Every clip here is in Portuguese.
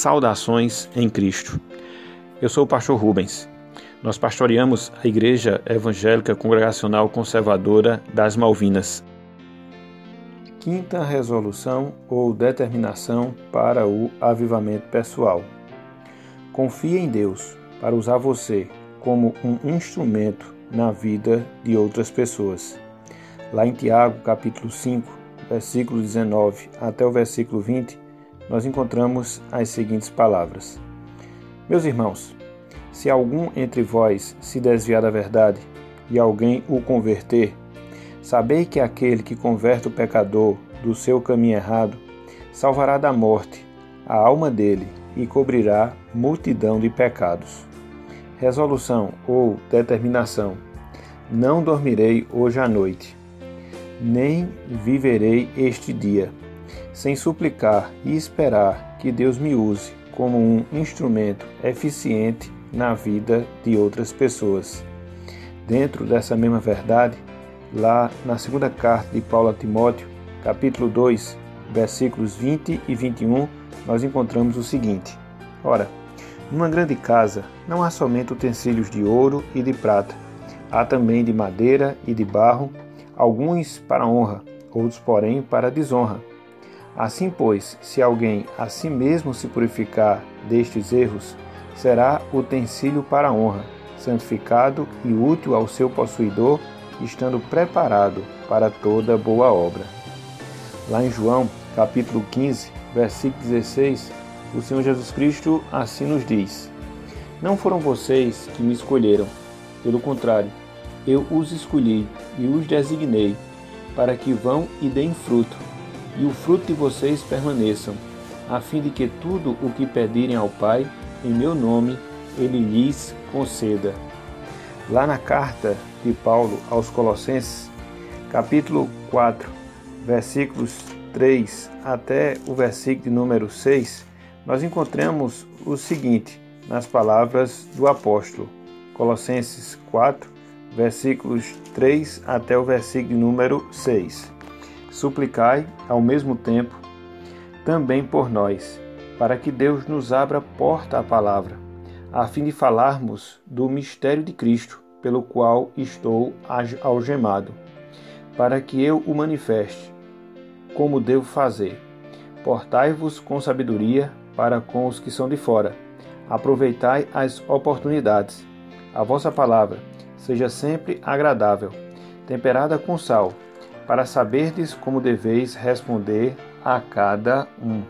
Saudações em Cristo. Eu sou o pastor Rubens. Nós pastoreamos a Igreja Evangélica Congregacional Conservadora das Malvinas. Quinta resolução ou determinação para o avivamento pessoal. Confie em Deus para usar você como um instrumento na vida de outras pessoas. Lá em Tiago, capítulo 5, versículo 19 até o versículo 20, nós encontramos as seguintes palavras: Meus irmãos, se algum entre vós se desviar da verdade e alguém o converter, sabei que aquele que converte o pecador do seu caminho errado salvará da morte a alma dele e cobrirá multidão de pecados. Resolução ou determinação: Não dormirei hoje à noite, nem viverei este dia sem suplicar e esperar que Deus me use como um instrumento eficiente na vida de outras pessoas. Dentro dessa mesma verdade, lá na segunda carta de Paulo a Timóteo, capítulo 2, versículos 20 e 21, nós encontramos o seguinte: Ora, numa grande casa não há somente utensílios de ouro e de prata, há também de madeira e de barro, alguns para honra, outros, porém, para desonra. Assim, pois, se alguém a si mesmo se purificar destes erros, será utensílio para a honra, santificado e útil ao seu possuidor, estando preparado para toda boa obra. Lá em João, capítulo 15, versículo 16, o Senhor Jesus Cristo assim nos diz: Não foram vocês que me escolheram, pelo contrário, eu os escolhi e os designei para que vão e deem fruto e o fruto de vocês permaneçam, a fim de que tudo o que pedirem ao Pai, em meu nome, ele lhes conceda. Lá na carta de Paulo aos Colossenses, capítulo 4, versículos 3 até o versículo número 6, nós encontramos o seguinte nas palavras do apóstolo. Colossenses 4, versículos 3 até o versículo número 6 suplicai ao mesmo tempo também por nós, para que Deus nos abra porta à palavra, a fim de falarmos do mistério de Cristo, pelo qual estou algemado, para que eu o manifeste, como devo fazer. Portai-vos com sabedoria para com os que são de fora. Aproveitai as oportunidades. A vossa palavra seja sempre agradável, temperada com sal para saberdes como deveis responder a cada um.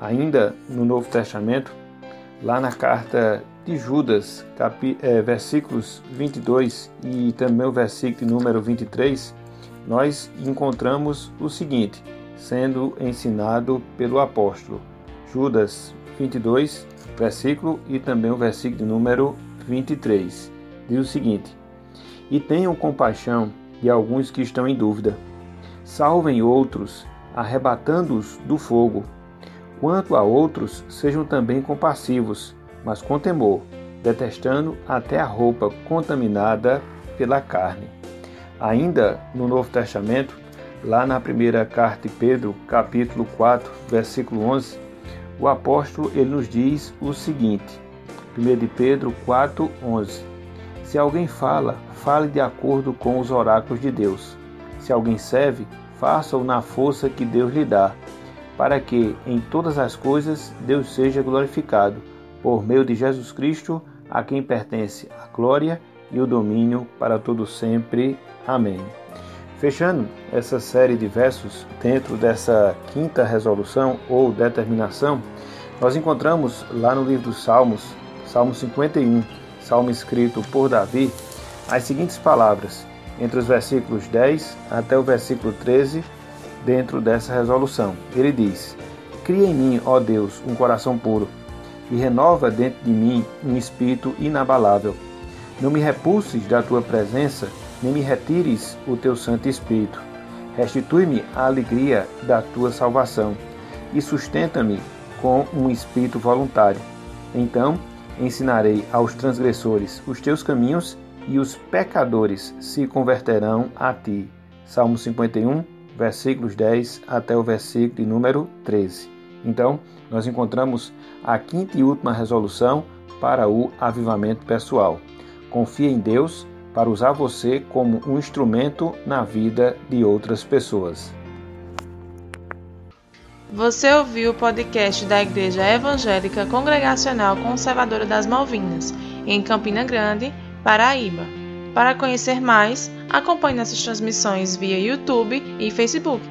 Ainda no Novo Testamento, lá na carta de Judas, capi, é, versículos 22 e também o versículo número 23, nós encontramos o seguinte, sendo ensinado pelo apóstolo. Judas 22, versículo e também o versículo número 23. Diz o seguinte: E tenham compaixão e alguns que estão em dúvida. Salvem outros, arrebatando-os do fogo. Quanto a outros, sejam também compassivos, mas com temor, detestando até a roupa contaminada pela carne. Ainda no Novo Testamento, lá na primeira carta de Pedro, capítulo 4, versículo 11, o apóstolo ele nos diz o seguinte: 1 de Pedro 4, 11. Se alguém fala, fale de acordo com os oráculos de Deus. Se alguém serve, faça-o na força que Deus lhe dá, para que em todas as coisas Deus seja glorificado, por meio de Jesus Cristo, a quem pertence a glória e o domínio para todo sempre. Amém. Fechando essa série de versos dentro dessa quinta resolução ou determinação, nós encontramos lá no livro dos Salmos, Salmo 51, salmo escrito por Davi, as seguintes palavras, entre os versículos 10 até o versículo 13, dentro dessa resolução. Ele diz: Cria em mim, ó Deus, um coração puro, e renova dentro de mim um espírito inabalável. Não me repulses da tua presença, nem me retires o teu Santo Espírito. Restitui-me a alegria da tua salvação e sustenta-me com um espírito voluntário. Então ensinarei aos transgressores os teus caminhos e os pecadores se converterão a ti. Salmo 51, versículos 10 até o versículo número 13. Então, nós encontramos a quinta e última resolução para o avivamento pessoal. Confie em Deus para usar você como um instrumento na vida de outras pessoas. Você ouviu o podcast da Igreja Evangélica Congregacional Conservadora das Malvinas, em Campina Grande, Paraíba. Para conhecer mais, acompanhe nossas transmissões via YouTube e Facebook.